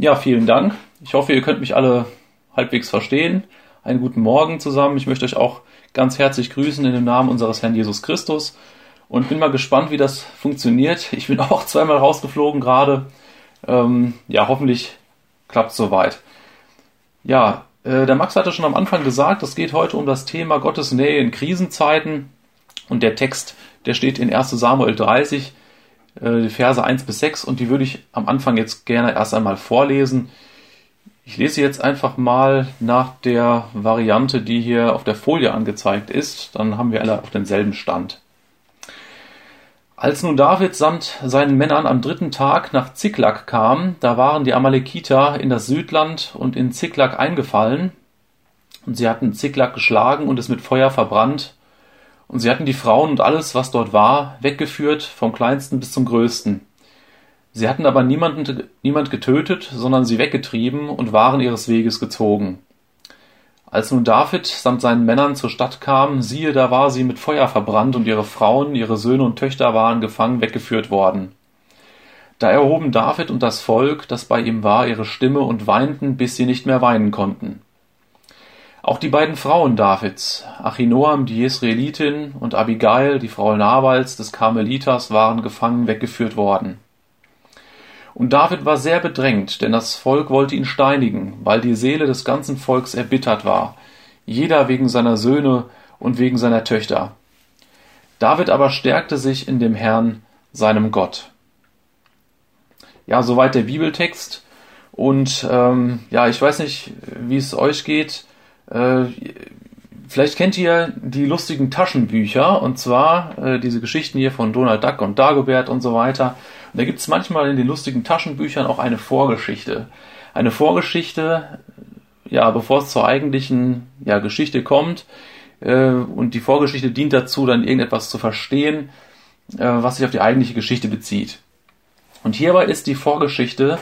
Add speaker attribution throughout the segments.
Speaker 1: Ja, vielen Dank. Ich hoffe, ihr könnt mich alle halbwegs verstehen. Einen guten Morgen zusammen. Ich möchte euch auch ganz herzlich grüßen in dem Namen unseres Herrn Jesus Christus und bin mal gespannt, wie das funktioniert. Ich bin auch zweimal rausgeflogen gerade. Ähm, ja, hoffentlich klappt es soweit. Ja, äh, der Max hatte schon am Anfang gesagt, es geht heute um das Thema Gottes Nähe in Krisenzeiten und der Text, der steht in 1 Samuel 30, äh, die Verse 1 bis 6 und die würde ich am Anfang jetzt gerne erst einmal vorlesen. Ich lese jetzt einfach mal nach der Variante, die hier auf der Folie angezeigt ist, dann haben wir alle auf denselben Stand. Als nun David samt seinen Männern am dritten Tag nach Ziklag kam, da waren die Amalekiter in das Südland und in Ziklag eingefallen, und sie hatten Ziklag geschlagen und es mit Feuer verbrannt, und sie hatten die Frauen und alles, was dort war, weggeführt, vom kleinsten bis zum größten. Sie hatten aber niemanden, niemand getötet, sondern sie weggetrieben und waren ihres Weges gezogen. Als nun David samt seinen Männern zur Stadt kam, siehe, da war sie mit Feuer verbrannt und ihre Frauen, ihre Söhne und Töchter waren gefangen weggeführt worden. Da erhoben David und das Volk, das bei ihm war, ihre Stimme und weinten, bis sie nicht mehr weinen konnten. Auch die beiden Frauen Davids, Achinoam, die Jesraelitin, und Abigail, die Frau Nabals des Karmeliters, waren gefangen weggeführt worden. Und David war sehr bedrängt, denn das Volk wollte ihn steinigen, weil die Seele des ganzen Volks erbittert war, jeder wegen seiner Söhne und wegen seiner Töchter. David aber stärkte sich in dem Herrn, seinem Gott. Ja, soweit der Bibeltext. Und ähm, ja, ich weiß nicht, wie es euch geht. Äh, vielleicht kennt ihr die lustigen Taschenbücher, und zwar äh, diese Geschichten hier von Donald Duck und Dagobert und so weiter. Und da gibt es manchmal in den lustigen Taschenbüchern auch eine Vorgeschichte. Eine Vorgeschichte, ja, bevor es zur eigentlichen ja, Geschichte kommt. Äh, und die Vorgeschichte dient dazu, dann irgendetwas zu verstehen, äh, was sich auf die eigentliche Geschichte bezieht. Und hierbei ist die Vorgeschichte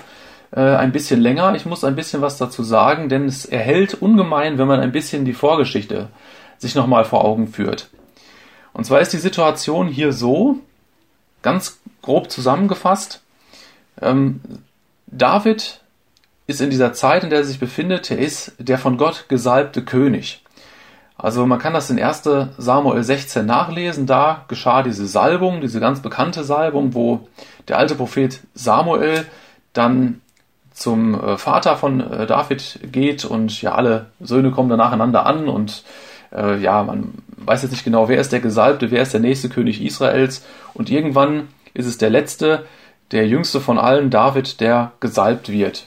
Speaker 1: äh, ein bisschen länger. Ich muss ein bisschen was dazu sagen, denn es erhält ungemein, wenn man ein bisschen die Vorgeschichte sich nochmal vor Augen führt. Und zwar ist die Situation hier so, ganz grob zusammengefasst, ähm, David ist in dieser Zeit, in der er sich befindet, er ist der von Gott gesalbte König. Also man kann das in 1 Samuel 16 nachlesen, da geschah diese Salbung, diese ganz bekannte Salbung, wo der alte Prophet Samuel dann zum äh, Vater von äh, David geht und ja, alle Söhne kommen dann nacheinander an und äh, ja, man weiß jetzt nicht genau, wer ist der Gesalbte, wer ist der nächste König Israels und irgendwann ist es der letzte, der jüngste von allen, David, der gesalbt wird.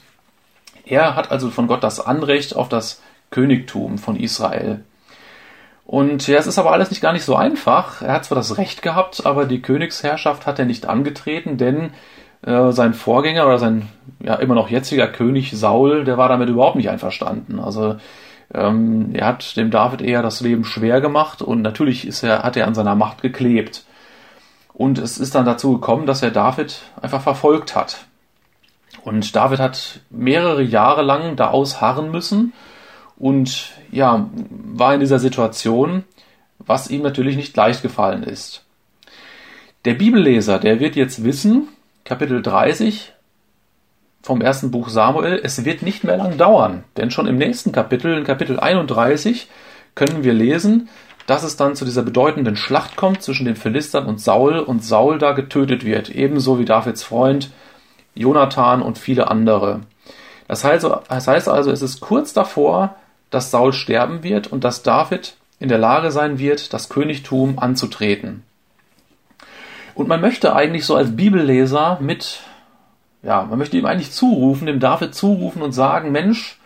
Speaker 1: Er hat also von Gott das Anrecht auf das Königtum von Israel. Und ja, es ist aber alles nicht gar nicht so einfach. Er hat zwar das Recht gehabt, aber die Königsherrschaft hat er nicht angetreten, denn äh, sein Vorgänger oder sein ja immer noch jetziger König Saul, der war damit überhaupt nicht einverstanden. Also ähm, er hat dem David eher das Leben schwer gemacht und natürlich ist er, hat er an seiner Macht geklebt. Und es ist dann dazu gekommen, dass er David einfach verfolgt hat. Und David hat mehrere Jahre lang da ausharren müssen und ja, war in dieser Situation, was ihm natürlich nicht leicht gefallen ist. Der Bibelleser, der wird jetzt wissen, Kapitel 30 vom ersten Buch Samuel, es wird nicht mehr lang dauern, denn schon im nächsten Kapitel, in Kapitel 31, können wir lesen, dass es dann zu dieser bedeutenden Schlacht kommt zwischen den Philistern und Saul und Saul da getötet wird, ebenso wie Davids Freund Jonathan und viele andere. Das heißt, das heißt also, es ist kurz davor, dass Saul sterben wird und dass David in der Lage sein wird, das Königtum anzutreten. Und man möchte eigentlich so als Bibelleser mit, ja, man möchte ihm eigentlich zurufen, dem David zurufen und sagen, Mensch,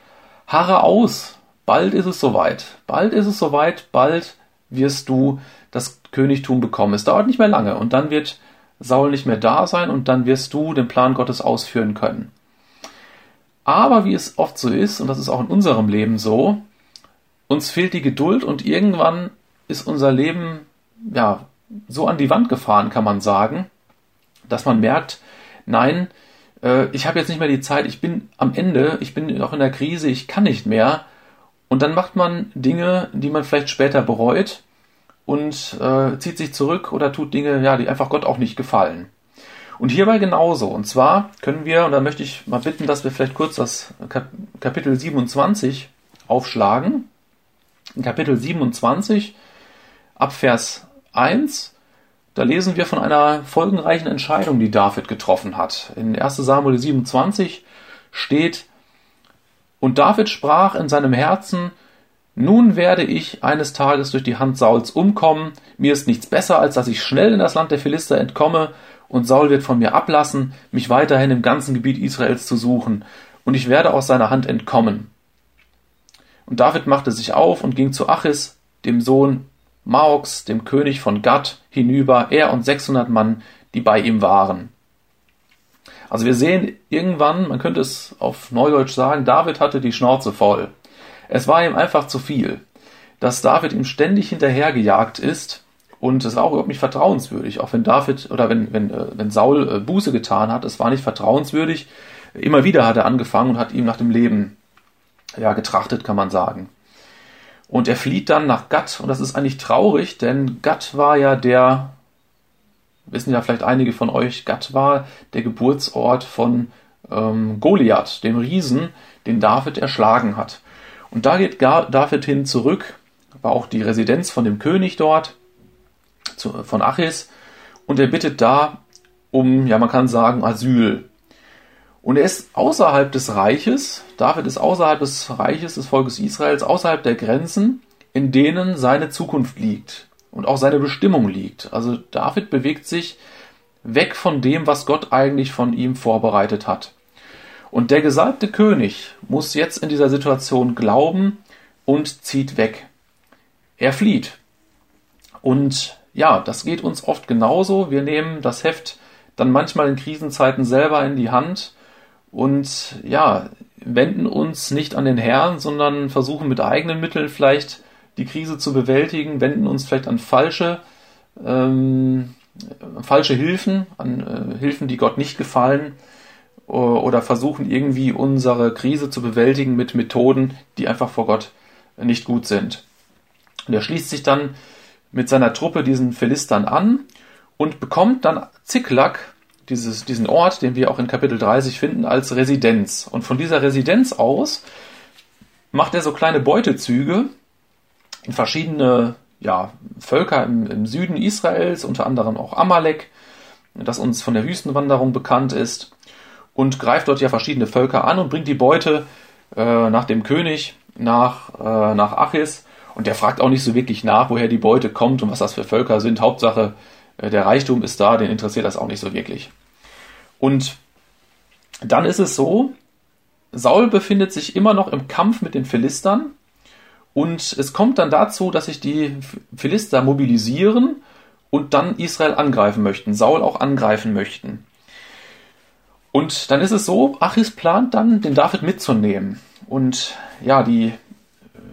Speaker 1: harre aus, bald ist es soweit, bald ist es soweit, bald wirst du das Königtum bekommen. Es dauert nicht mehr lange und dann wird Saul nicht mehr da sein und dann wirst du den Plan Gottes ausführen können. Aber wie es oft so ist, und das ist auch in unserem Leben so, uns fehlt die Geduld und irgendwann ist unser Leben ja so an die Wand gefahren, kann man sagen, dass man merkt, nein, äh, ich habe jetzt nicht mehr die Zeit, ich bin am Ende, ich bin noch in der Krise, ich kann nicht mehr. Und dann macht man Dinge, die man vielleicht später bereut und äh, zieht sich zurück oder tut Dinge, ja, die einfach Gott auch nicht gefallen. Und hierbei genauso. Und zwar können wir, und da möchte ich mal bitten, dass wir vielleicht kurz das Kapitel 27 aufschlagen. In Kapitel 27 ab Vers 1, da lesen wir von einer folgenreichen Entscheidung, die David getroffen hat. In 1 Samuel 27 steht, und David sprach in seinem Herzen, nun werde ich eines Tages durch die Hand Sauls umkommen, mir ist nichts besser, als dass ich schnell in das Land der Philister entkomme, und Saul wird von mir ablassen, mich weiterhin im ganzen Gebiet Israels zu suchen, und ich werde aus seiner Hand entkommen. Und David machte sich auf und ging zu Achis, dem Sohn Maox, dem König von Gad, hinüber, er und 600 Mann, die bei ihm waren. Also wir sehen irgendwann, man könnte es auf Neudeutsch sagen, David hatte die Schnauze voll. Es war ihm einfach zu viel, dass David ihm ständig hinterhergejagt ist und es war auch überhaupt nicht vertrauenswürdig, auch wenn David oder wenn, wenn, äh, wenn Saul äh, Buße getan hat, es war nicht vertrauenswürdig. Immer wieder hat er angefangen und hat ihm nach dem Leben ja, getrachtet, kann man sagen. Und er flieht dann nach Gad und das ist eigentlich traurig, denn Gad war ja der, wissen ja vielleicht einige von euch, Gad war der Geburtsort von ähm, Goliath, dem Riesen, den David erschlagen hat. Und da geht David hin zurück, war auch die Residenz von dem König dort, zu, von Achis, und er bittet da um, ja man kann sagen, Asyl. Und er ist außerhalb des Reiches, David ist außerhalb des Reiches des Volkes Israels, außerhalb der Grenzen, in denen seine Zukunft liegt und auch seine Bestimmung liegt. Also David bewegt sich weg von dem, was Gott eigentlich von ihm vorbereitet hat. Und der gesalbte König muss jetzt in dieser Situation glauben und zieht weg. Er flieht. Und ja, das geht uns oft genauso. Wir nehmen das Heft dann manchmal in Krisenzeiten selber in die Hand und ja, wenden uns nicht an den Herrn, sondern versuchen mit eigenen Mitteln vielleicht die Krise zu bewältigen, wenden uns vielleicht an falsche, ähm, falsche Hilfen, an äh, Hilfen, die Gott nicht gefallen, oder versuchen irgendwie unsere Krise zu bewältigen mit Methoden, die einfach vor Gott nicht gut sind. Und er schließt sich dann mit seiner Truppe diesen Philistern an und bekommt dann Ziklag dieses, diesen Ort, den wir auch in Kapitel 30 finden, als Residenz. Und von dieser Residenz aus macht er so kleine Beutezüge in verschiedene ja, Völker im, im Süden Israels, unter anderem auch Amalek, das uns von der Wüstenwanderung bekannt ist, und greift dort ja verschiedene Völker an und bringt die Beute äh, nach dem König, nach, äh, nach Achis. Und der fragt auch nicht so wirklich nach, woher die Beute kommt und was das für Völker sind. Hauptsache, der Reichtum ist da, den interessiert das auch nicht so wirklich. Und dann ist es so, Saul befindet sich immer noch im Kampf mit den Philistern und es kommt dann dazu, dass sich die Philister mobilisieren und dann Israel angreifen möchten, Saul auch angreifen möchten. Und dann ist es so, Achis plant dann, den David mitzunehmen. Und ja, die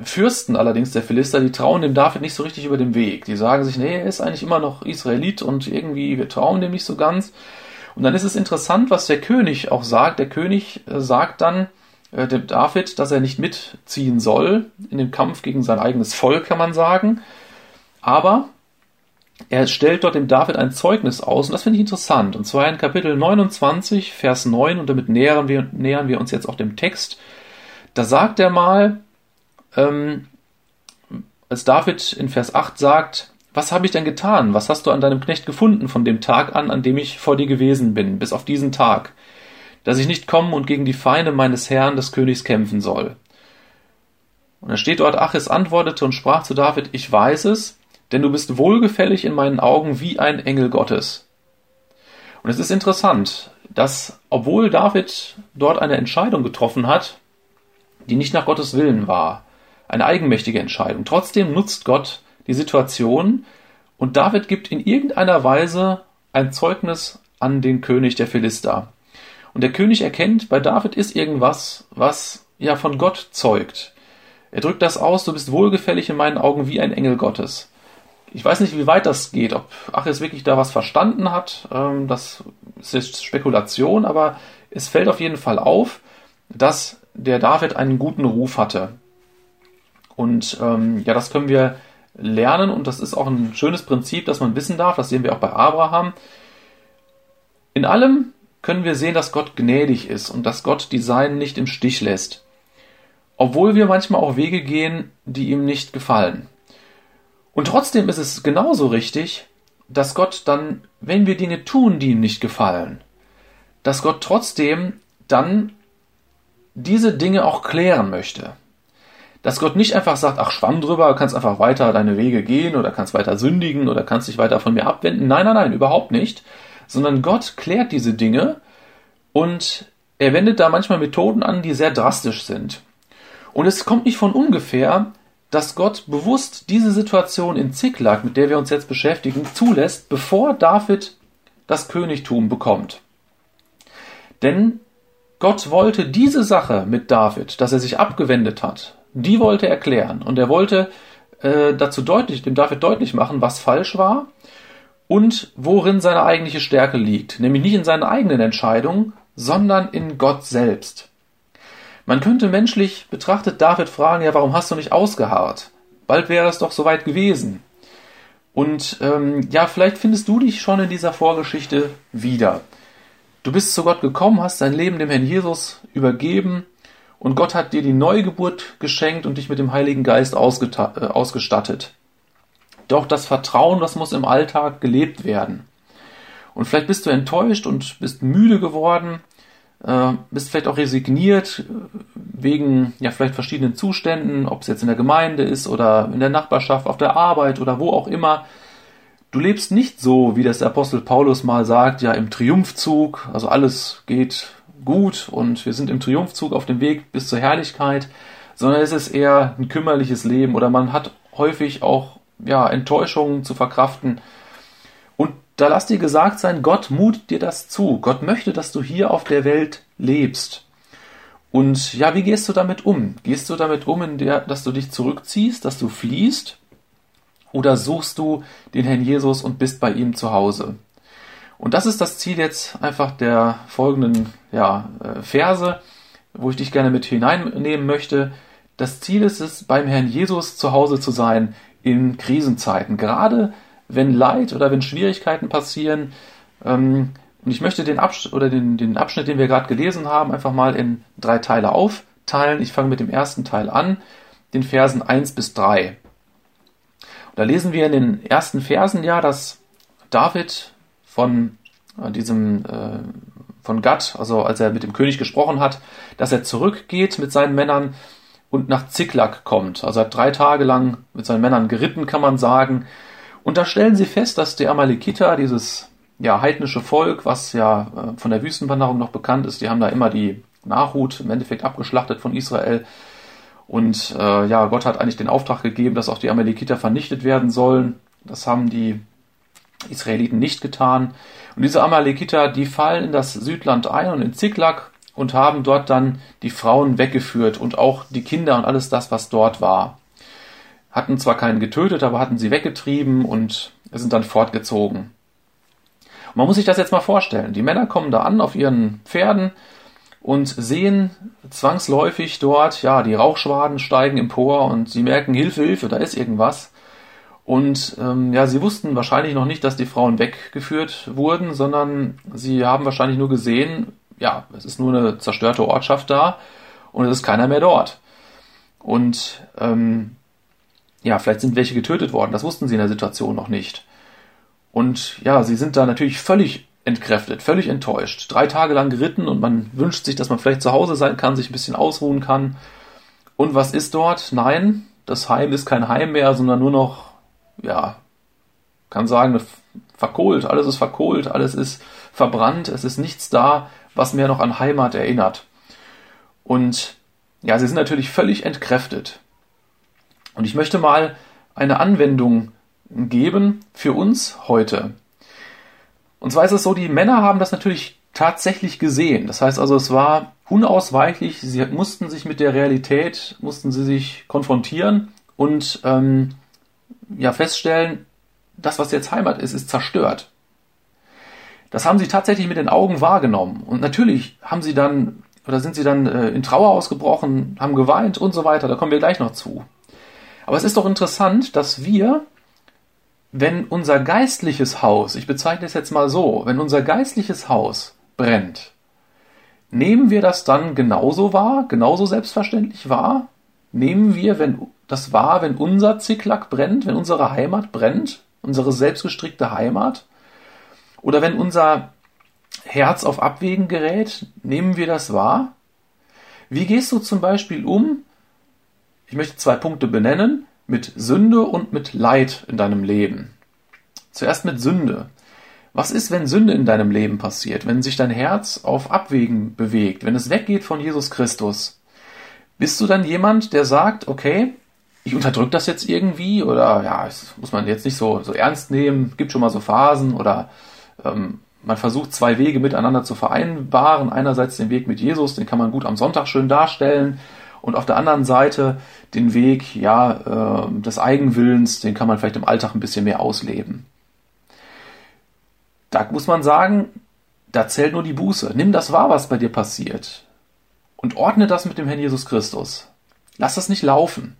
Speaker 1: Fürsten allerdings der Philister, die trauen dem David nicht so richtig über den Weg. Die sagen sich, nee, er ist eigentlich immer noch Israelit und irgendwie, wir trauen dem nicht so ganz. Und dann ist es interessant, was der König auch sagt. Der König äh, sagt dann äh, dem David, dass er nicht mitziehen soll in den Kampf gegen sein eigenes Volk, kann man sagen. Aber er stellt dort dem David ein Zeugnis aus und das finde ich interessant. Und zwar in Kapitel 29, Vers 9 und damit nähern wir, nähern wir uns jetzt auch dem Text. Da sagt er mal, ähm, als David in Vers 8 sagt, was habe ich denn getan? Was hast du an deinem Knecht gefunden von dem Tag an, an dem ich vor dir gewesen bin, bis auf diesen Tag, dass ich nicht kommen und gegen die Feinde meines Herrn des Königs kämpfen soll? Und dann steht dort, Achis antwortete und sprach zu David, ich weiß es, denn du bist wohlgefällig in meinen Augen wie ein Engel Gottes. Und es ist interessant, dass obwohl David dort eine Entscheidung getroffen hat, die nicht nach Gottes Willen war, eine eigenmächtige Entscheidung, trotzdem nutzt Gott die Situation und David gibt in irgendeiner Weise ein Zeugnis an den König der Philister. Und der König erkennt, bei David ist irgendwas, was ja von Gott zeugt. Er drückt das aus, du bist wohlgefällig in meinen Augen wie ein Engel Gottes. Ich weiß nicht, wie weit das geht, ob Achis wirklich da was verstanden hat. Ähm, das ist jetzt Spekulation, aber es fällt auf jeden Fall auf, dass der David einen guten Ruf hatte. Und ähm, ja, das können wir lernen und das ist auch ein schönes Prinzip, das man wissen darf. Das sehen wir auch bei Abraham. In allem können wir sehen, dass Gott gnädig ist und dass Gott die Seinen nicht im Stich lässt. Obwohl wir manchmal auch Wege gehen, die ihm nicht gefallen. Und trotzdem ist es genauso richtig, dass Gott dann, wenn wir Dinge tun, die ihm nicht gefallen, dass Gott trotzdem dann diese Dinge auch klären möchte. Dass Gott nicht einfach sagt, ach schwamm drüber, kannst einfach weiter deine Wege gehen oder kannst weiter sündigen oder kannst dich weiter von mir abwenden. Nein, nein, nein, überhaupt nicht. Sondern Gott klärt diese Dinge und er wendet da manchmal Methoden an, die sehr drastisch sind. Und es kommt nicht von ungefähr, dass Gott bewusst diese Situation in Ziklag, mit der wir uns jetzt beschäftigen, zulässt, bevor David das Königtum bekommt. Denn Gott wollte diese Sache mit David, dass er sich abgewendet hat, die wollte er klären. Und er wollte äh, dazu deutlich, dem David deutlich machen, was falsch war und worin seine eigentliche Stärke liegt. Nämlich nicht in seinen eigenen Entscheidungen, sondern in Gott selbst. Man könnte menschlich betrachtet David fragen, ja, warum hast du nicht ausgeharrt? Bald wäre es doch soweit gewesen. Und ähm, ja, vielleicht findest du dich schon in dieser Vorgeschichte wieder. Du bist zu Gott gekommen, hast dein Leben dem Herrn Jesus übergeben und Gott hat dir die Neugeburt geschenkt und dich mit dem Heiligen Geist äh, ausgestattet. Doch das Vertrauen, das muss im Alltag gelebt werden. Und vielleicht bist du enttäuscht und bist müde geworden äh, bist vielleicht auch resigniert wegen ja vielleicht verschiedenen Zuständen, ob es jetzt in der Gemeinde ist oder in der Nachbarschaft, auf der Arbeit oder wo auch immer. Du lebst nicht so, wie das Apostel Paulus mal sagt, ja im Triumphzug, also alles geht gut und wir sind im Triumphzug auf dem Weg bis zur Herrlichkeit, sondern es ist eher ein kümmerliches Leben oder man hat häufig auch ja Enttäuschungen zu verkraften da lass dir gesagt sein, Gott mut dir das zu. Gott möchte, dass du hier auf der Welt lebst. Und ja, wie gehst du damit um? Gehst du damit um, in der, dass du dich zurückziehst, dass du fliehst? Oder suchst du den Herrn Jesus und bist bei ihm zu Hause? Und das ist das Ziel jetzt einfach der folgenden ja, äh, Verse, wo ich dich gerne mit hineinnehmen möchte. Das Ziel ist es, beim Herrn Jesus zu Hause zu sein in Krisenzeiten. Gerade wenn Leid oder wenn Schwierigkeiten passieren. Ähm, und ich möchte den, Absch oder den, den Abschnitt, den wir gerade gelesen haben, einfach mal in drei Teile aufteilen. Ich fange mit dem ersten Teil an, den Versen 1 bis 3. Und da lesen wir in den ersten Versen ja, dass David von äh, diesem äh, von Gad, also als er mit dem König gesprochen hat, dass er zurückgeht mit seinen Männern und nach Ziklag kommt. Also er hat drei Tage lang mit seinen Männern geritten, kann man sagen, und da stellen sie fest, dass die Amalekiter, dieses ja, heidnische Volk, was ja äh, von der Wüstenwanderung noch bekannt ist, die haben da immer die Nachhut im Endeffekt abgeschlachtet von Israel. Und äh, ja, Gott hat eigentlich den Auftrag gegeben, dass auch die Amalekiter vernichtet werden sollen. Das haben die Israeliten nicht getan. Und diese Amalekiter, die fallen in das Südland ein und in Ziklag und haben dort dann die Frauen weggeführt und auch die Kinder und alles das, was dort war hatten zwar keinen getötet, aber hatten sie weggetrieben und sind dann fortgezogen. Und man muss sich das jetzt mal vorstellen. Die Männer kommen da an auf ihren Pferden und sehen zwangsläufig dort, ja, die Rauchschwaden steigen empor und sie merken, Hilfe, Hilfe, da ist irgendwas. Und ähm, ja, sie wussten wahrscheinlich noch nicht, dass die Frauen weggeführt wurden, sondern sie haben wahrscheinlich nur gesehen, ja, es ist nur eine zerstörte Ortschaft da und es ist keiner mehr dort. Und ähm, ja, vielleicht sind welche getötet worden, das wussten sie in der Situation noch nicht. Und ja, sie sind da natürlich völlig entkräftet, völlig enttäuscht. Drei Tage lang geritten und man wünscht sich, dass man vielleicht zu Hause sein kann, sich ein bisschen ausruhen kann. Und was ist dort? Nein, das Heim ist kein Heim mehr, sondern nur noch, ja, kann sagen, verkohlt. Alles ist verkohlt, alles ist verbrannt, es ist nichts da, was mehr noch an Heimat erinnert. Und ja, sie sind natürlich völlig entkräftet. Und ich möchte mal eine Anwendung geben für uns heute. Und zwar ist es so, die Männer haben das natürlich tatsächlich gesehen. Das heißt also, es war unausweichlich, sie mussten sich mit der Realität, mussten sie sich konfrontieren und ähm, ja feststellen, das, was jetzt Heimat ist, ist zerstört. Das haben sie tatsächlich mit den Augen wahrgenommen. Und natürlich haben sie dann, oder sind sie dann äh, in Trauer ausgebrochen, haben geweint und so weiter. Da kommen wir gleich noch zu. Aber es ist doch interessant, dass wir wenn unser geistliches Haus, ich bezeichne es jetzt mal so, wenn unser geistliches Haus brennt, nehmen wir das dann genauso wahr, genauso selbstverständlich wahr? Nehmen wir wenn, das wahr, wenn unser Zicklack brennt, wenn unsere Heimat brennt, unsere selbstgestrickte Heimat? Oder wenn unser Herz auf Abwägen gerät, nehmen wir das wahr? Wie gehst du zum Beispiel um? Ich möchte zwei Punkte benennen mit Sünde und mit Leid in deinem Leben. Zuerst mit Sünde. Was ist, wenn Sünde in deinem Leben passiert, wenn sich dein Herz auf Abwägen bewegt, wenn es weggeht von Jesus Christus? Bist du dann jemand, der sagt, okay, ich unterdrücke das jetzt irgendwie oder ja, das muss man jetzt nicht so, so ernst nehmen, gibt schon mal so Phasen oder ähm, man versucht zwei Wege miteinander zu vereinbaren. Einerseits den Weg mit Jesus, den kann man gut am Sonntag schön darstellen und auf der anderen Seite den Weg ja, äh, des Eigenwillens, den kann man vielleicht im Alltag ein bisschen mehr ausleben. Da muss man sagen, da zählt nur die Buße. Nimm das wahr, was bei dir passiert. Und ordne das mit dem Herrn Jesus Christus. Lass das nicht laufen.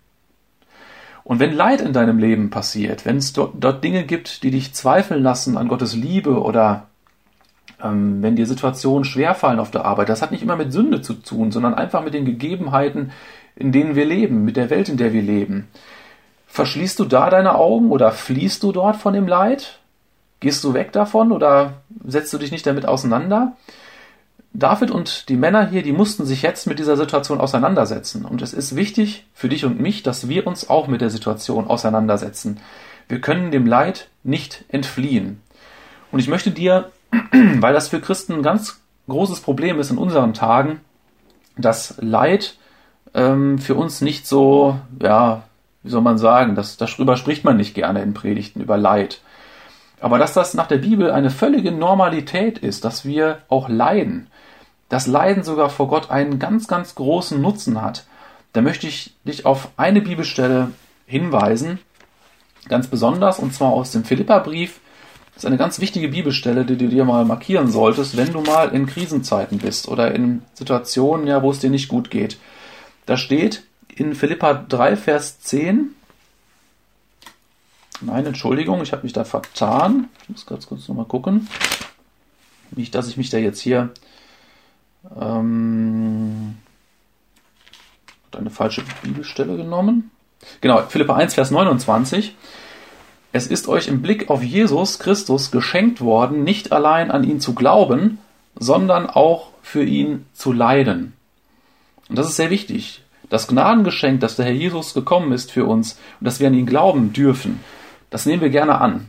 Speaker 1: Und wenn Leid in deinem Leben passiert, wenn es dort, dort Dinge gibt, die dich zweifeln lassen an Gottes Liebe oder ähm, wenn dir Situationen schwerfallen auf der Arbeit, das hat nicht immer mit Sünde zu tun, sondern einfach mit den Gegebenheiten, in denen wir leben, mit der Welt, in der wir leben. Verschließt du da deine Augen oder fließt du dort von dem Leid? Gehst du weg davon oder setzt du dich nicht damit auseinander? David und die Männer hier, die mussten sich jetzt mit dieser Situation auseinandersetzen. Und es ist wichtig für dich und mich, dass wir uns auch mit der Situation auseinandersetzen. Wir können dem Leid nicht entfliehen. Und ich möchte dir weil das für Christen ein ganz großes Problem ist in unseren Tagen, dass Leid ähm, für uns nicht so, ja, wie soll man sagen, das, darüber spricht man nicht gerne in Predigten über Leid. Aber dass das nach der Bibel eine völlige Normalität ist, dass wir auch leiden, dass Leiden sogar vor Gott einen ganz, ganz großen Nutzen hat, da möchte ich dich auf eine Bibelstelle hinweisen, ganz besonders, und zwar aus dem Philipperbrief, das ist eine ganz wichtige Bibelstelle, die du dir mal markieren solltest, wenn du mal in Krisenzeiten bist oder in Situationen, ja, wo es dir nicht gut geht. Da steht in Philippa 3, Vers 10, Nein, Entschuldigung, ich habe mich da vertan. Ich muss ganz kurz nochmal gucken. Nicht, dass ich mich da jetzt hier ähm, eine falsche Bibelstelle genommen. Genau, Philippa 1, Vers 29. Es ist euch im Blick auf Jesus Christus geschenkt worden, nicht allein an ihn zu glauben, sondern auch für ihn zu leiden. Und das ist sehr wichtig. Das Gnadengeschenk, dass der Herr Jesus gekommen ist für uns und dass wir an ihn glauben dürfen, das nehmen wir gerne an.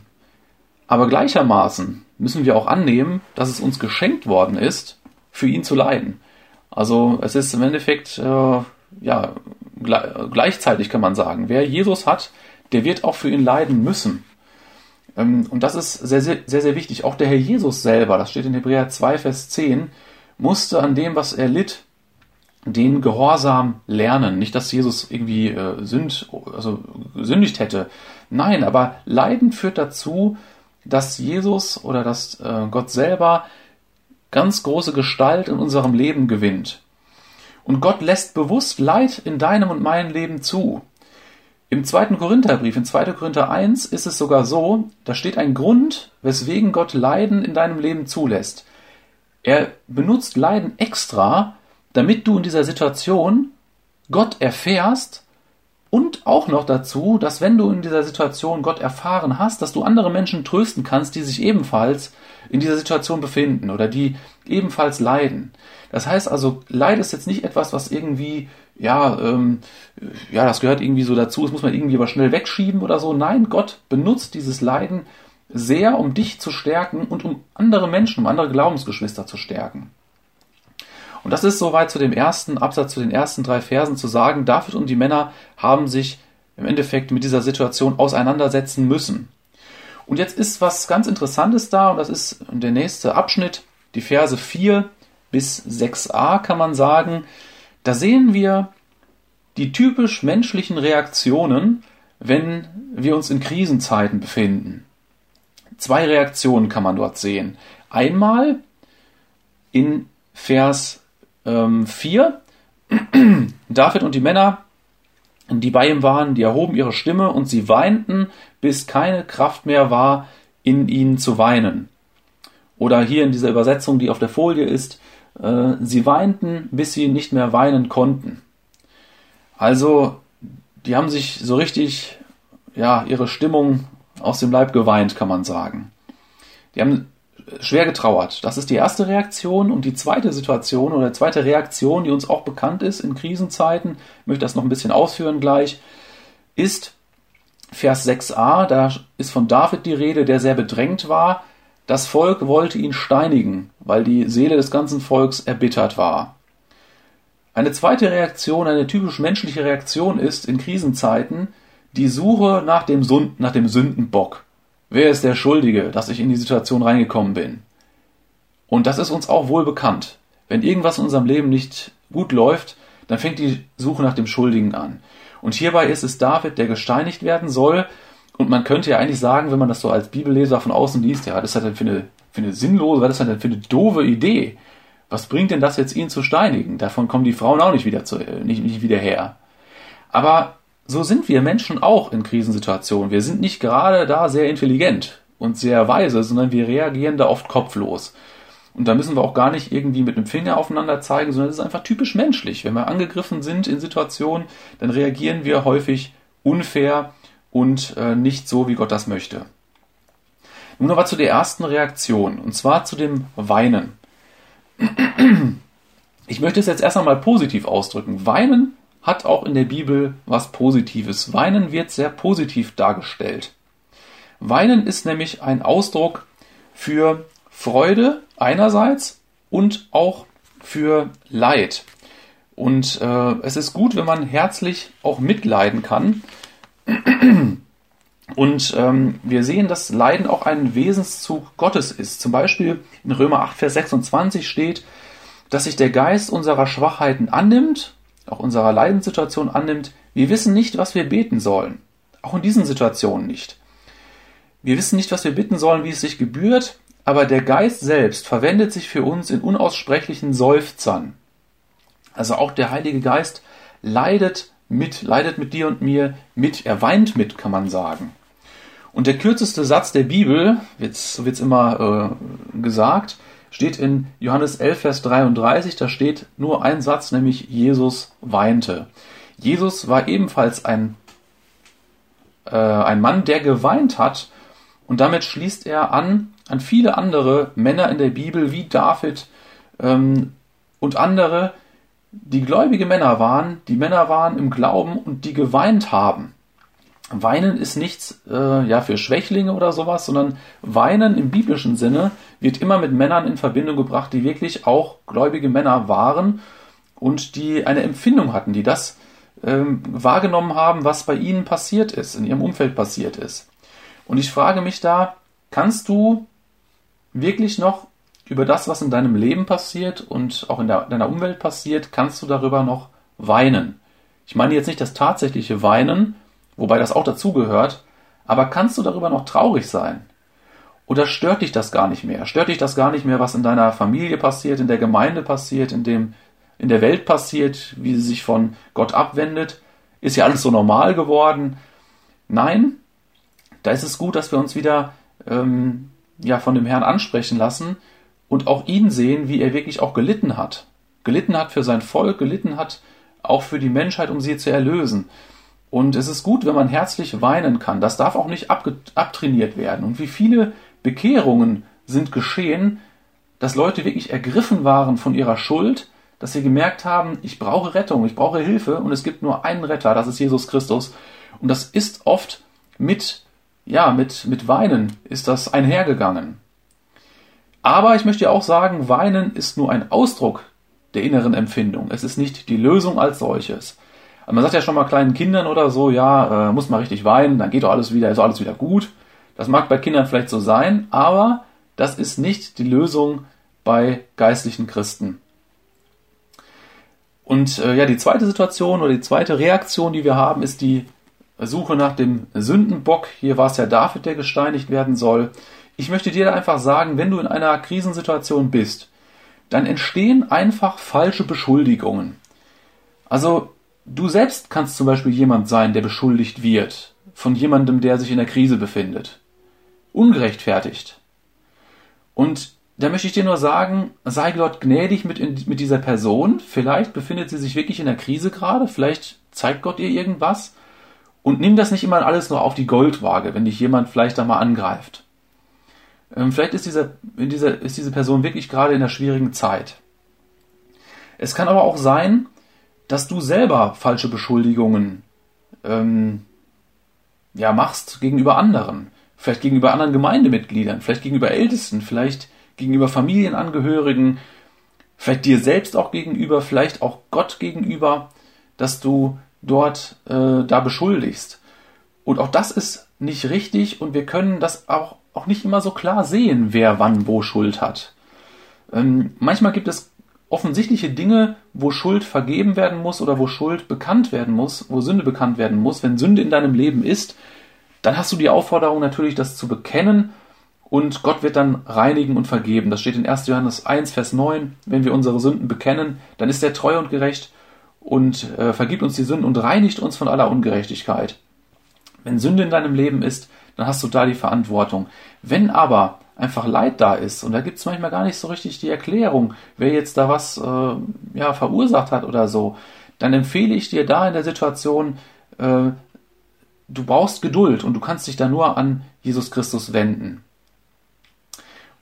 Speaker 1: Aber gleichermaßen müssen wir auch annehmen, dass es uns geschenkt worden ist, für ihn zu leiden. Also es ist im Endeffekt äh, ja gleichzeitig kann man sagen, wer Jesus hat, der wird auch für ihn leiden müssen. Ähm, und das ist sehr, sehr, sehr, sehr wichtig. Auch der Herr Jesus selber, das steht in Hebräer 2, Vers 10, musste an dem, was er litt, den Gehorsam lernen. Nicht, dass Jesus irgendwie äh, sünd, also gesündigt hätte. Nein, aber Leiden führt dazu, dass Jesus oder dass äh, Gott selber ganz große Gestalt in unserem Leben gewinnt. Und Gott lässt bewusst Leid in deinem und meinem Leben zu. Im zweiten Korintherbrief, in 2. Korinther 1, ist es sogar so, da steht ein Grund, weswegen Gott Leiden in deinem Leben zulässt. Er benutzt Leiden extra, damit du in dieser Situation Gott erfährst und auch noch dazu, dass wenn du in dieser Situation Gott erfahren hast, dass du andere Menschen trösten kannst, die sich ebenfalls in dieser Situation befinden oder die ebenfalls leiden. Das heißt also, Leid ist jetzt nicht etwas, was irgendwie ja, ähm, ja, das gehört irgendwie so dazu, das muss man irgendwie aber schnell wegschieben oder so. Nein, Gott benutzt dieses Leiden sehr, um dich zu stärken und um andere Menschen, um andere Glaubensgeschwister zu stärken. Und das ist soweit zu dem ersten Absatz, zu den ersten drei Versen zu sagen, David und die Männer haben sich im Endeffekt mit dieser Situation auseinandersetzen müssen. Und jetzt ist was ganz Interessantes da, und das ist der nächste Abschnitt, die Verse 4 bis 6a kann man sagen. Da sehen wir die typisch menschlichen Reaktionen, wenn wir uns in Krisenzeiten befinden. Zwei Reaktionen kann man dort sehen. Einmal in Vers ähm, 4, David und die Männer die bei ihm waren, die erhoben ihre Stimme und sie weinten, bis keine Kraft mehr war, in ihnen zu weinen. Oder hier in dieser Übersetzung, die auf der Folie ist, äh, sie weinten, bis sie nicht mehr weinen konnten. Also, die haben sich so richtig, ja, ihre Stimmung aus dem Leib geweint, kann man sagen. Die haben schwer getrauert. Das ist die erste Reaktion. Und die zweite Situation oder zweite Reaktion, die uns auch bekannt ist in Krisenzeiten, ich möchte das noch ein bisschen ausführen gleich, ist Vers 6a. Da ist von David die Rede, der sehr bedrängt war. Das Volk wollte ihn steinigen, weil die Seele des ganzen Volks erbittert war. Eine zweite Reaktion, eine typisch menschliche Reaktion ist in Krisenzeiten die Suche nach dem, nach dem Sündenbock. Wer ist der Schuldige, dass ich in die Situation reingekommen bin? Und das ist uns auch wohl bekannt. Wenn irgendwas in unserem Leben nicht gut läuft, dann fängt die Suche nach dem Schuldigen an. Und hierbei ist es David, der gesteinigt werden soll. Und man könnte ja eigentlich sagen, wenn man das so als Bibelleser von außen liest, ja, das ist halt für eine, für eine sinnlose, was ist das denn für eine doofe Idee? Was bringt denn das jetzt, ihn zu steinigen? Davon kommen die Frauen auch nicht wieder, zu, nicht, nicht wieder her. Aber so sind wir Menschen auch in Krisensituationen. Wir sind nicht gerade da sehr intelligent und sehr weise, sondern wir reagieren da oft kopflos. Und da müssen wir auch gar nicht irgendwie mit dem Finger aufeinander zeigen, sondern es ist einfach typisch menschlich. Wenn wir angegriffen sind in Situationen, dann reagieren wir häufig unfair und äh, nicht so, wie Gott das möchte. Nun aber zu der ersten Reaktion, und zwar zu dem Weinen. Ich möchte es jetzt erst einmal positiv ausdrücken. Weinen hat auch in der Bibel was Positives. Weinen wird sehr positiv dargestellt. Weinen ist nämlich ein Ausdruck für Freude einerseits und auch für Leid. Und äh, es ist gut, wenn man herzlich auch mitleiden kann. Und ähm, wir sehen, dass Leiden auch ein Wesenszug Gottes ist. Zum Beispiel in Römer 8, Vers 26 steht, dass sich der Geist unserer Schwachheiten annimmt auch unserer Leidenssituation annimmt, wir wissen nicht, was wir beten sollen. Auch in diesen Situationen nicht. Wir wissen nicht, was wir bitten sollen, wie es sich gebührt, aber der Geist selbst verwendet sich für uns in unaussprechlichen Seufzern. Also auch der Heilige Geist leidet mit, leidet mit dir und mir mit, er weint mit, kann man sagen. Und der kürzeste Satz der Bibel, so wird es immer äh, gesagt, steht in Johannes 11, Vers 33, da steht nur ein Satz, nämlich Jesus weinte. Jesus war ebenfalls ein, äh, ein Mann, der geweint hat und damit schließt er an an viele andere Männer in der Bibel wie David ähm, und andere, die gläubige Männer waren, die Männer waren im Glauben und die geweint haben. Weinen ist nichts äh, ja für Schwächlinge oder sowas, sondern Weinen im biblischen Sinne wird immer mit Männern in Verbindung gebracht, die wirklich auch gläubige Männer waren und die eine Empfindung hatten, die das ähm, wahrgenommen haben, was bei ihnen passiert ist, in ihrem Umfeld passiert ist. Und ich frage mich da, kannst du wirklich noch über das, was in deinem Leben passiert und auch in deiner Umwelt passiert, kannst du darüber noch weinen? Ich meine jetzt nicht das tatsächliche Weinen, wobei das auch dazugehört, aber kannst du darüber noch traurig sein? Oder stört dich das gar nicht mehr? Stört dich das gar nicht mehr, was in deiner Familie passiert, in der Gemeinde passiert, in dem, in der Welt passiert, wie sie sich von Gott abwendet? Ist ja alles so normal geworden? Nein, da ist es gut, dass wir uns wieder ähm, ja, von dem Herrn ansprechen lassen und auch ihn sehen, wie er wirklich auch gelitten hat. Gelitten hat für sein Volk, gelitten hat auch für die Menschheit, um sie zu erlösen. Und es ist gut, wenn man herzlich weinen kann. Das darf auch nicht abtrainiert werden. Und wie viele Bekehrungen sind geschehen, dass Leute wirklich ergriffen waren von ihrer Schuld, dass sie gemerkt haben, ich brauche Rettung, ich brauche Hilfe und es gibt nur einen Retter, das ist Jesus Christus. Und das ist oft mit, ja, mit, mit Weinen ist das einhergegangen. Aber ich möchte auch sagen, Weinen ist nur ein Ausdruck der inneren Empfindung. Es ist nicht die Lösung als solches. Man sagt ja schon mal kleinen Kindern oder so, ja, äh, muss mal richtig weinen, dann geht doch alles wieder, ist alles wieder gut. Das mag bei Kindern vielleicht so sein, aber das ist nicht die Lösung bei geistlichen Christen. Und äh, ja, die zweite Situation oder die zweite Reaktion, die wir haben, ist die Suche nach dem Sündenbock. Hier war es ja David, der gesteinigt werden soll. Ich möchte dir einfach sagen, wenn du in einer Krisensituation bist, dann entstehen einfach falsche Beschuldigungen. Also du selbst kannst zum Beispiel jemand sein, der beschuldigt wird von jemandem, der sich in der Krise befindet. Ungerechtfertigt. Und da möchte ich dir nur sagen, sei Gott gnädig mit, mit dieser Person. Vielleicht befindet sie sich wirklich in der Krise gerade. Vielleicht zeigt Gott ihr irgendwas. Und nimm das nicht immer alles nur auf die Goldwaage, wenn dich jemand vielleicht da mal angreift. Ähm, vielleicht ist, dieser, dieser, ist diese Person wirklich gerade in einer schwierigen Zeit. Es kann aber auch sein, dass du selber falsche Beschuldigungen ähm, ja, machst gegenüber anderen. Vielleicht gegenüber anderen Gemeindemitgliedern, vielleicht gegenüber Ältesten, vielleicht gegenüber Familienangehörigen, vielleicht dir selbst auch gegenüber, vielleicht auch Gott gegenüber, dass du dort äh, da beschuldigst. Und auch das ist nicht richtig und wir können das auch, auch nicht immer so klar sehen, wer wann wo Schuld hat. Ähm, manchmal gibt es offensichtliche Dinge, wo Schuld vergeben werden muss oder wo Schuld bekannt werden muss, wo Sünde bekannt werden muss. Wenn Sünde in deinem Leben ist, dann hast du die Aufforderung natürlich, das zu bekennen und Gott wird dann reinigen und vergeben. Das steht in 1. Johannes 1, Vers 9. Wenn wir unsere Sünden bekennen, dann ist er treu und gerecht und äh, vergibt uns die Sünden und reinigt uns von aller Ungerechtigkeit. Wenn Sünde in deinem Leben ist, dann hast du da die Verantwortung. Wenn aber einfach Leid da ist und da gibt es manchmal gar nicht so richtig die Erklärung, wer jetzt da was äh, ja, verursacht hat oder so, dann empfehle ich dir da in der Situation, äh, du brauchst Geduld und du kannst dich da nur an Jesus Christus wenden.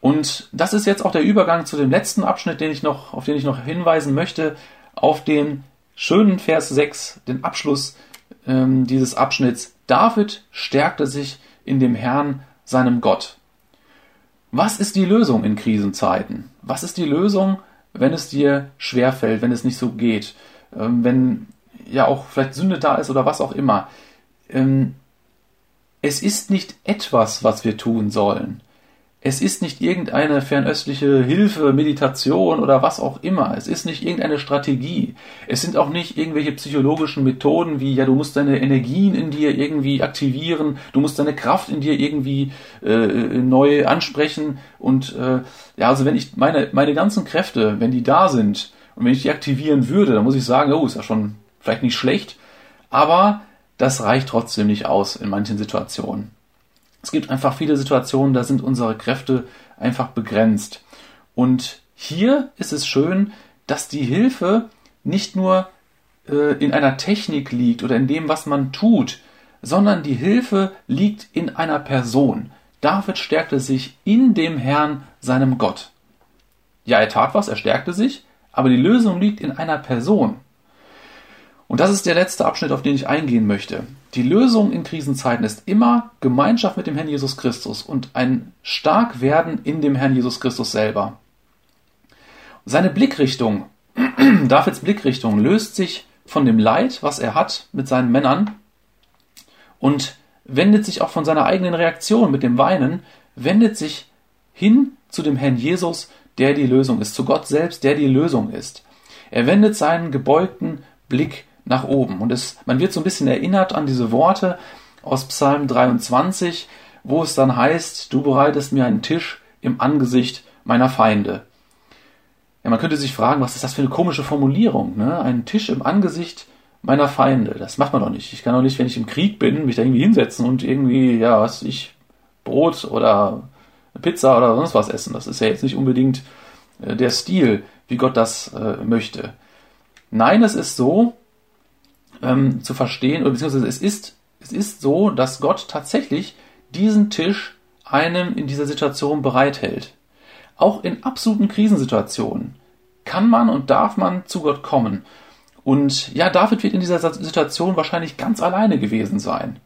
Speaker 1: Und das ist jetzt auch der Übergang zu dem letzten Abschnitt, den ich noch, auf den ich noch hinweisen möchte, auf den schönen Vers 6, den Abschluss ähm, dieses Abschnitts. David stärkte sich in dem Herrn, seinem Gott. Was ist die Lösung in Krisenzeiten? Was ist die Lösung, wenn es dir schwerfällt, wenn es nicht so geht, ähm, wenn ja auch vielleicht Sünde da ist oder was auch immer? Ähm, es ist nicht etwas, was wir tun sollen. Es ist nicht irgendeine fernöstliche Hilfe, Meditation oder was auch immer. Es ist nicht irgendeine Strategie. Es sind auch nicht irgendwelche psychologischen Methoden wie, ja, du musst deine Energien in dir irgendwie aktivieren, du musst deine Kraft in dir irgendwie äh, neu ansprechen. Und äh, ja, also wenn ich meine, meine ganzen Kräfte, wenn die da sind und wenn ich die aktivieren würde, dann muss ich sagen, oh, ist ja schon vielleicht nicht schlecht, aber das reicht trotzdem nicht aus in manchen Situationen. Es gibt einfach viele Situationen, da sind unsere Kräfte einfach begrenzt. Und hier ist es schön, dass die Hilfe nicht nur äh, in einer Technik liegt oder in dem, was man tut, sondern die Hilfe liegt in einer Person. David stärkte sich in dem Herrn, seinem Gott. Ja, er tat was, er stärkte sich, aber die Lösung liegt in einer Person. Und das ist der letzte Abschnitt, auf den ich eingehen möchte. Die Lösung in Krisenzeiten ist immer Gemeinschaft mit dem Herrn Jesus Christus und ein Starkwerden in dem Herrn Jesus Christus selber. Seine Blickrichtung, Davids Blickrichtung löst sich von dem Leid, was er hat mit seinen Männern und wendet sich auch von seiner eigenen Reaktion mit dem Weinen, wendet sich hin zu dem Herrn Jesus, der die Lösung ist, zu Gott selbst, der die Lösung ist. Er wendet seinen gebeugten Blick nach oben. Und es, man wird so ein bisschen erinnert an diese Worte aus Psalm 23, wo es dann heißt, du bereitest mir einen Tisch im Angesicht meiner Feinde. Ja, man könnte sich fragen, was ist das für eine komische Formulierung? Ne? Ein Tisch im Angesicht meiner Feinde. Das macht man doch nicht. Ich kann doch nicht, wenn ich im Krieg bin, mich da irgendwie hinsetzen und irgendwie, ja, was ich, Brot oder Pizza oder sonst was essen. Das ist ja jetzt nicht unbedingt äh, der Stil, wie Gott das äh, möchte. Nein, es ist so, ähm, zu verstehen, oder beziehungsweise es ist, es ist so, dass Gott tatsächlich diesen Tisch einem in dieser Situation bereithält. Auch in absoluten Krisensituationen kann man und darf man zu Gott kommen. Und ja, David wird in dieser Situation wahrscheinlich ganz alleine gewesen sein.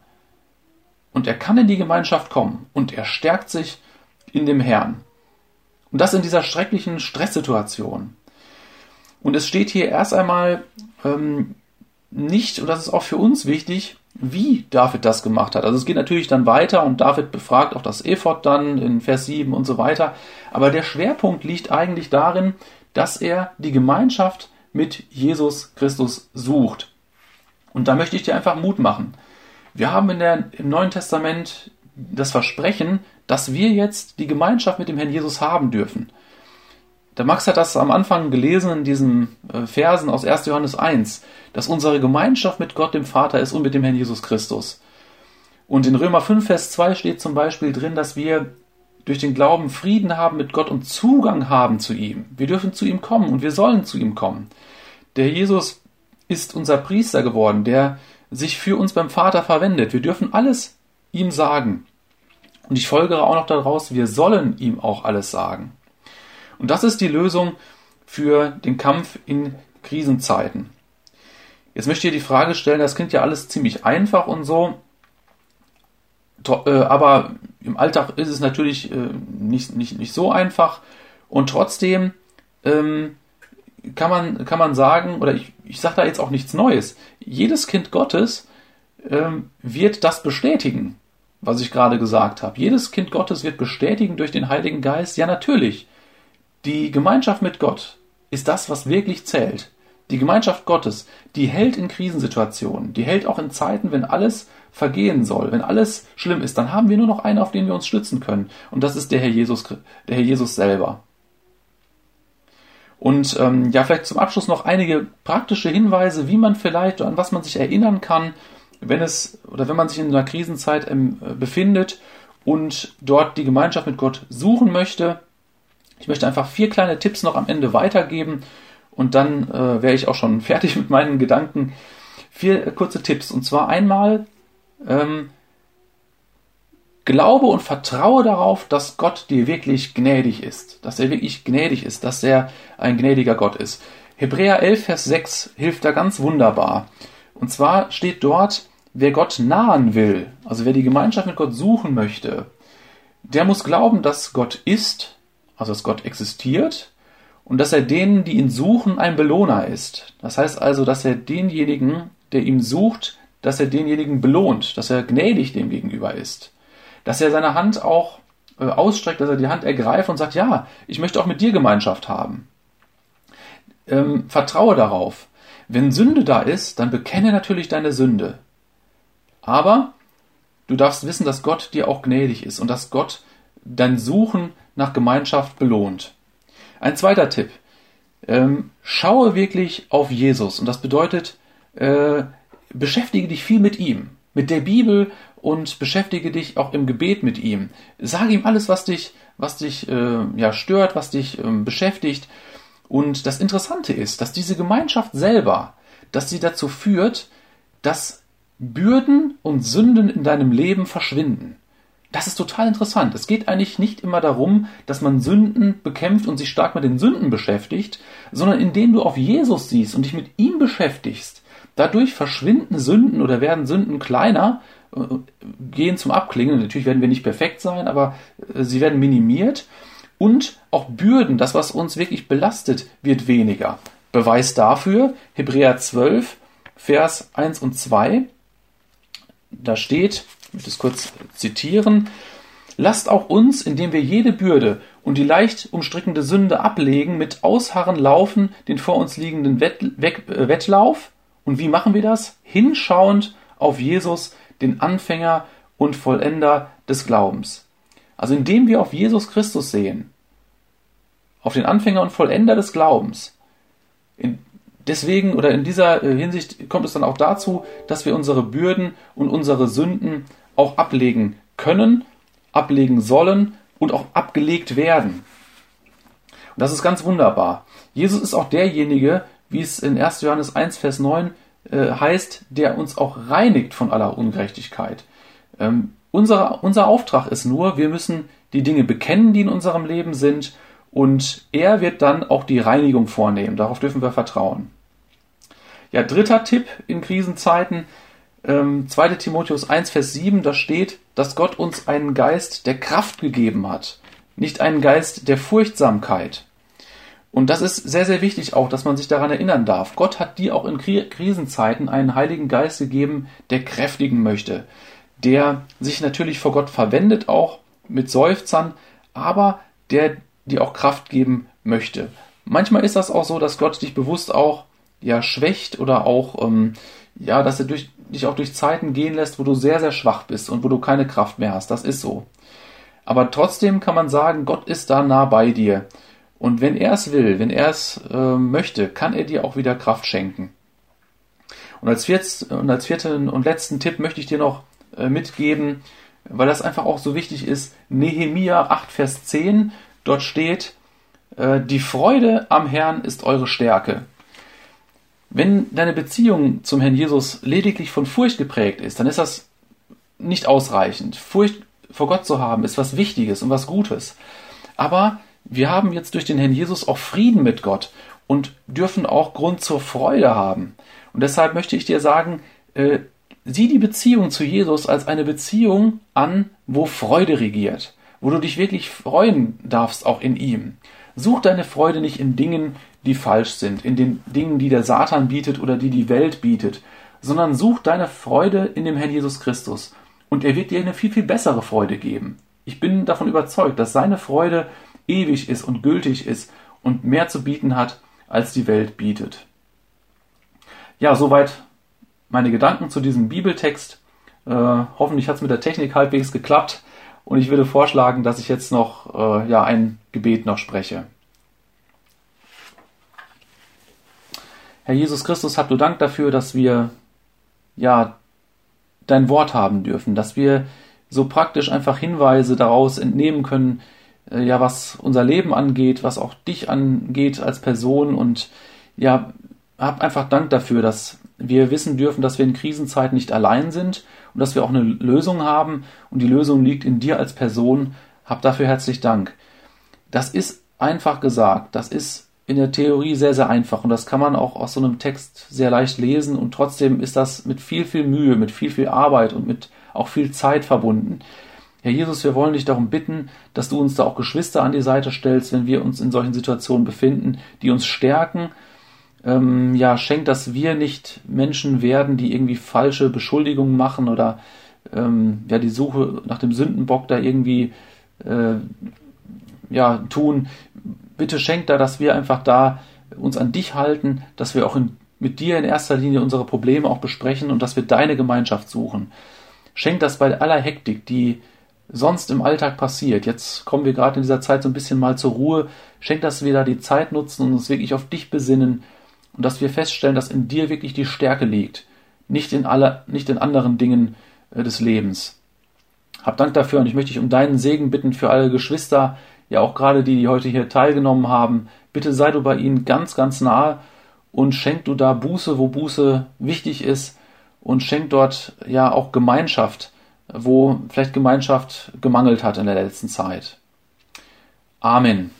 Speaker 1: Und er kann in die Gemeinschaft kommen und er stärkt sich in dem Herrn. Und das in dieser schrecklichen Stresssituation. Und es steht hier erst einmal ähm, nicht, und das ist auch für uns wichtig, wie David das gemacht hat. Also es geht natürlich dann weiter und David befragt auch das Ephod dann in Vers 7 und so weiter. Aber der Schwerpunkt liegt eigentlich darin, dass er die Gemeinschaft mit Jesus Christus sucht. Und da möchte ich dir einfach Mut machen. Wir haben in der, im Neuen Testament das Versprechen, dass wir jetzt die Gemeinschaft mit dem Herrn Jesus haben dürfen. Der Max hat das am Anfang gelesen in diesen äh, Versen aus 1. Johannes 1, dass unsere Gemeinschaft mit Gott dem Vater ist und mit dem Herrn Jesus Christus. Und in Römer 5, Vers 2 steht zum Beispiel drin, dass wir durch den Glauben Frieden haben mit Gott und Zugang haben zu ihm. Wir dürfen zu ihm kommen und wir sollen zu ihm kommen. Der Jesus ist unser Priester geworden, der sich für uns beim Vater verwendet. Wir dürfen alles ihm sagen. Und ich folgere auch noch daraus, wir sollen ihm auch alles sagen. Und das ist die Lösung für den Kampf in Krisenzeiten. Jetzt möchte ich die Frage stellen, das klingt ja alles ziemlich einfach und so, äh, aber im Alltag ist es natürlich äh, nicht, nicht, nicht so einfach. Und trotzdem ähm, kann, man, kann man sagen, oder ich, ich sage da jetzt auch nichts Neues, jedes Kind Gottes ähm, wird das bestätigen, was ich gerade gesagt habe. Jedes Kind Gottes wird bestätigen durch den Heiligen Geist, ja natürlich, die Gemeinschaft mit Gott ist das, was wirklich zählt. Die Gemeinschaft Gottes, die hält in Krisensituationen, die hält auch in Zeiten, wenn alles vergehen soll, wenn alles schlimm ist, dann haben wir nur noch einen, auf den wir uns stützen können. Und das ist der Herr Jesus, der Herr Jesus selber. Und ähm, ja, vielleicht zum Abschluss noch einige praktische Hinweise, wie man vielleicht an was man sich erinnern kann, wenn es oder wenn man sich in einer Krisenzeit ähm, befindet und dort die Gemeinschaft mit Gott suchen möchte. Ich möchte einfach vier kleine Tipps noch am Ende weitergeben und dann äh, wäre ich auch schon fertig mit meinen Gedanken. Vier kurze Tipps. Und zwar einmal, ähm, glaube und vertraue darauf, dass Gott dir wirklich gnädig ist. Dass er wirklich gnädig ist, dass er ein gnädiger Gott ist. Hebräer 11, Vers 6 hilft da ganz wunderbar. Und zwar steht dort, wer Gott nahen will, also wer die Gemeinschaft mit Gott suchen möchte, der muss glauben, dass Gott ist also dass Gott existiert und dass er denen, die ihn suchen, ein Belohner ist. Das heißt also, dass er denjenigen, der ihn sucht, dass er denjenigen belohnt, dass er gnädig dem gegenüber ist. Dass er seine Hand auch äh, ausstreckt, dass er die Hand ergreift und sagt, ja, ich möchte auch mit dir Gemeinschaft haben. Ähm, vertraue darauf. Wenn Sünde da ist, dann bekenne natürlich deine Sünde. Aber du darfst wissen, dass Gott dir auch gnädig ist und dass Gott dein Suchen nach Gemeinschaft belohnt. Ein zweiter Tipp. Ähm, schaue wirklich auf Jesus. Und das bedeutet, äh, beschäftige dich viel mit ihm, mit der Bibel und beschäftige dich auch im Gebet mit ihm. Sage ihm alles, was dich, was dich äh, ja, stört, was dich äh, beschäftigt. Und das Interessante ist, dass diese Gemeinschaft selber, dass sie dazu führt, dass Bürden und Sünden in deinem Leben verschwinden. Das ist total interessant. Es geht eigentlich nicht immer darum, dass man Sünden bekämpft und sich stark mit den Sünden beschäftigt, sondern indem du auf Jesus siehst und dich mit ihm beschäftigst. Dadurch verschwinden Sünden oder werden Sünden kleiner, äh, gehen zum Abklingen. Natürlich werden wir nicht perfekt sein, aber äh, sie werden minimiert. Und auch Bürden, das, was uns wirklich belastet, wird weniger. Beweis dafür, Hebräer 12, Vers 1 und 2. Da steht, möchte es kurz zitieren. Lasst auch uns, indem wir jede Bürde und die leicht umstrickende Sünde ablegen, mit Ausharren laufen den vor uns liegenden Wett äh, Wettlauf. Und wie machen wir das? Hinschauend auf Jesus, den Anfänger und Vollender des Glaubens. Also indem wir auf Jesus Christus sehen, auf den Anfänger und Vollender des Glaubens, in, deswegen oder in dieser äh, Hinsicht kommt es dann auch dazu, dass wir unsere Bürden und unsere Sünden auch ablegen können, ablegen sollen und auch abgelegt werden. Und das ist ganz wunderbar. Jesus ist auch derjenige, wie es in 1. Johannes 1, Vers 9 äh, heißt, der uns auch reinigt von aller Ungerechtigkeit. Ähm, unser, unser Auftrag ist nur, wir müssen die Dinge bekennen, die in unserem Leben sind, und er wird dann auch die Reinigung vornehmen. Darauf dürfen wir vertrauen. Ja, dritter Tipp in Krisenzeiten, ähm, 2. Timotheus 1, Vers 7, da steht, dass Gott uns einen Geist der Kraft gegeben hat, nicht einen Geist der Furchtsamkeit. Und das ist sehr, sehr wichtig auch, dass man sich daran erinnern darf. Gott hat dir auch in Krisenzeiten einen Heiligen Geist gegeben, der kräftigen möchte, der sich natürlich vor Gott verwendet, auch mit Seufzern, aber der dir auch Kraft geben möchte. Manchmal ist das auch so, dass Gott dich bewusst auch ja schwächt oder auch ähm, ja, dass er durch, dich auch durch Zeiten gehen lässt, wo du sehr, sehr schwach bist und wo du keine Kraft mehr hast. Das ist so. Aber trotzdem kann man sagen, Gott ist da nah bei dir. Und wenn er es will, wenn er es äh, möchte, kann er dir auch wieder Kraft schenken. Und als, viert, und als vierten und letzten Tipp möchte ich dir noch äh, mitgeben, weil das einfach auch so wichtig ist, Nehemia 8, Vers 10, dort steht, äh, die Freude am Herrn ist eure Stärke. Wenn deine Beziehung zum Herrn Jesus lediglich von Furcht geprägt ist, dann ist das nicht ausreichend. Furcht vor Gott zu haben, ist was Wichtiges und was Gutes. Aber wir haben jetzt durch den Herrn Jesus auch Frieden mit Gott und dürfen auch Grund zur Freude haben. Und deshalb möchte ich dir sagen, äh, sieh die Beziehung zu Jesus als eine Beziehung an, wo Freude regiert, wo du dich wirklich freuen darfst, auch in ihm. Such deine Freude nicht in Dingen, die falsch sind, in den Dingen, die der Satan bietet oder die die Welt bietet, sondern such deine Freude in dem Herrn Jesus Christus. Und er wird dir eine viel, viel bessere Freude geben. Ich bin davon überzeugt, dass seine Freude ewig ist und gültig ist und mehr zu bieten hat, als die Welt bietet. Ja, soweit meine Gedanken zu diesem Bibeltext. Äh, hoffentlich hat es mit der Technik halbwegs geklappt und ich würde vorschlagen, dass ich jetzt noch äh, ja, ein Gebet noch spreche. Herr Jesus Christus, habt du Dank dafür, dass wir ja dein Wort haben dürfen, dass wir so praktisch einfach Hinweise daraus entnehmen können, äh, ja, was unser Leben angeht, was auch dich angeht als Person und ja, hab einfach Dank dafür, dass wir wissen dürfen, dass wir in Krisenzeiten nicht allein sind und dass wir auch eine Lösung haben und die Lösung liegt in dir als Person. Hab dafür herzlich Dank. Das ist einfach gesagt. Das ist in der Theorie sehr, sehr einfach und das kann man auch aus so einem Text sehr leicht lesen und trotzdem ist das mit viel, viel Mühe, mit viel, viel Arbeit und mit auch viel Zeit verbunden. Herr Jesus, wir wollen dich darum bitten, dass du uns da auch Geschwister an die Seite stellst, wenn wir uns in solchen Situationen befinden, die uns stärken. Ähm, ja, schenk, dass wir nicht Menschen werden, die irgendwie falsche Beschuldigungen machen oder ähm, ja, die Suche nach dem Sündenbock da irgendwie äh, ja, tun. Bitte schenk da, dass wir einfach da uns an dich halten, dass wir auch in, mit dir in erster Linie unsere Probleme auch besprechen und dass wir deine Gemeinschaft suchen. Schenk das bei aller Hektik, die sonst im Alltag passiert. Jetzt kommen wir gerade in dieser Zeit so ein bisschen mal zur Ruhe. Schenk, dass wir da die Zeit nutzen und uns wirklich auf dich besinnen und dass wir feststellen, dass in dir wirklich die Stärke liegt, nicht in alle, nicht in anderen Dingen äh, des Lebens. Hab Dank dafür und ich möchte dich um deinen Segen bitten für alle Geschwister, ja auch gerade die, die heute hier teilgenommen haben. Bitte sei du bei ihnen ganz, ganz nahe und schenk du da Buße, wo Buße wichtig ist und schenk dort ja auch Gemeinschaft, wo vielleicht Gemeinschaft gemangelt hat in der letzten Zeit. Amen.